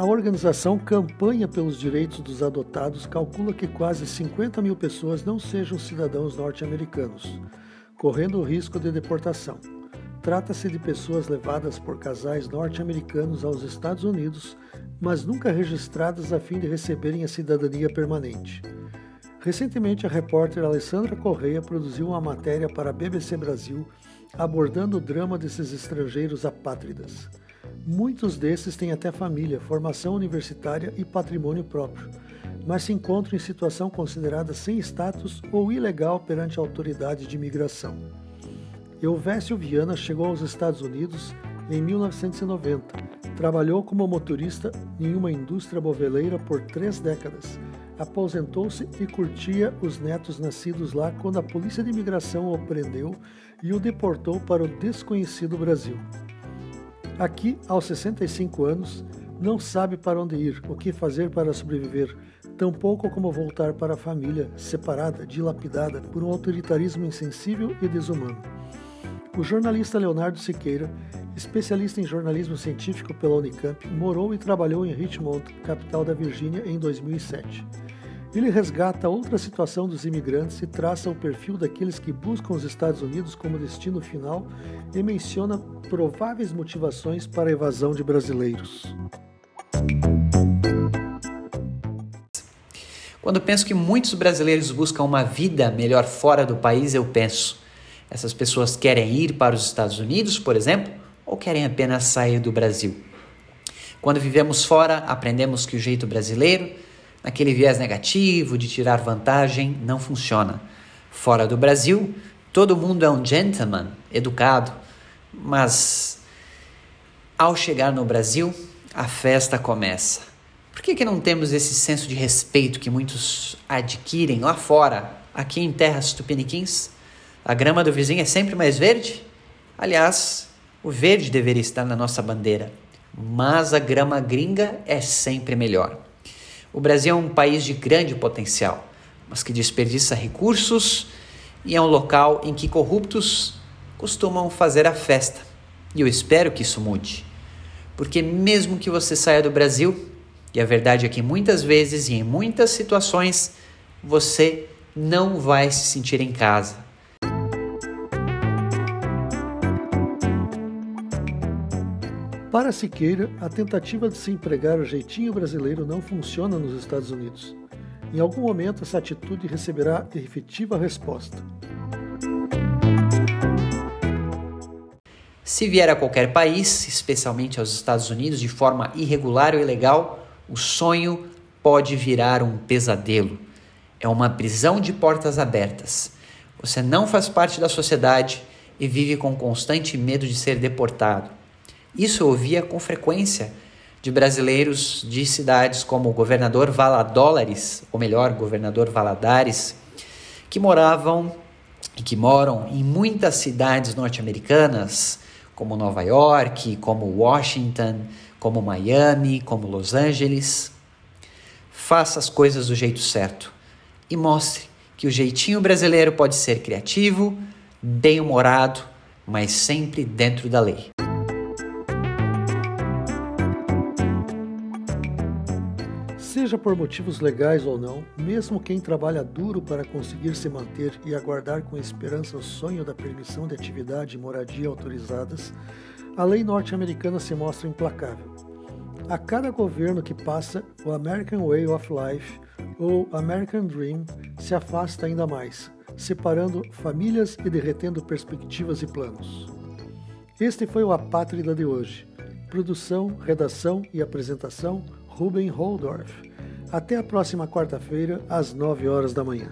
A organização Campanha pelos Direitos dos Adotados calcula que quase 50 mil pessoas não sejam cidadãos norte-americanos, correndo o risco de deportação. Trata-se de pessoas levadas por casais norte-americanos aos Estados Unidos, mas nunca registradas a fim de receberem a cidadania permanente. Recentemente, a repórter Alessandra Correia produziu uma matéria para a BBC Brasil abordando o drama desses estrangeiros apátridas. Muitos desses têm até família, formação universitária e patrimônio próprio, mas se encontram em situação considerada sem status ou ilegal perante a autoridade de imigração. Elvésio Viana chegou aos Estados Unidos em 1990. Trabalhou como motorista em uma indústria moveleira por três décadas. Aposentou-se e curtia os netos nascidos lá quando a polícia de imigração o prendeu e o deportou para o desconhecido Brasil. Aqui, aos 65 anos, não sabe para onde ir, o que fazer para sobreviver, tampouco como voltar para a família, separada, dilapidada por um autoritarismo insensível e desumano. O jornalista Leonardo Siqueira, especialista em jornalismo científico pela Unicamp, morou e trabalhou em Richmond, capital da Virgínia, em 2007. Ele resgata outra situação dos imigrantes e traça o perfil daqueles que buscam os Estados Unidos como destino final e menciona prováveis motivações para a evasão de brasileiros. Quando penso que muitos brasileiros buscam uma vida melhor fora do país, eu penso: essas pessoas querem ir para os Estados Unidos, por exemplo, ou querem apenas sair do Brasil? Quando vivemos fora, aprendemos que o jeito brasileiro naquele viés negativo de tirar vantagem, não funciona. Fora do Brasil, todo mundo é um gentleman, educado, mas ao chegar no Brasil, a festa começa. Por que, que não temos esse senso de respeito que muitos adquirem lá fora, aqui em terras tupiniquins? A grama do vizinho é sempre mais verde? Aliás, o verde deveria estar na nossa bandeira, mas a grama gringa é sempre melhor. O Brasil é um país de grande potencial, mas que desperdiça recursos e é um local em que corruptos costumam fazer a festa. E eu espero que isso mude. Porque mesmo que você saia do Brasil, e a verdade é que muitas vezes e em muitas situações você não vai se sentir em casa Para Siqueira, a tentativa de se empregar o jeitinho brasileiro não funciona nos Estados Unidos. Em algum momento, essa atitude receberá efetiva resposta. Se vier a qualquer país, especialmente aos Estados Unidos, de forma irregular ou ilegal, o sonho pode virar um pesadelo. É uma prisão de portas abertas. Você não faz parte da sociedade e vive com constante medo de ser deportado. Isso eu ouvia com frequência de brasileiros de cidades como o governador Valadólares, ou melhor, governador Valadares, que moravam e que moram em muitas cidades norte-americanas, como Nova York, como Washington, como Miami, como Los Angeles. Faça as coisas do jeito certo e mostre que o jeitinho brasileiro pode ser criativo, bem-humorado, mas sempre dentro da lei. Seja por motivos legais ou não, mesmo quem trabalha duro para conseguir se manter e aguardar com esperança o sonho da permissão de atividade e moradia autorizadas, a lei norte-americana se mostra implacável. A cada governo que passa, o American Way of Life, ou American Dream, se afasta ainda mais, separando famílias e derretendo perspectivas e planos. Este foi o Apátrida de hoje. Produção, redação e apresentação Ruben Holdorf. Até a próxima quarta-feira, às 9 horas da manhã.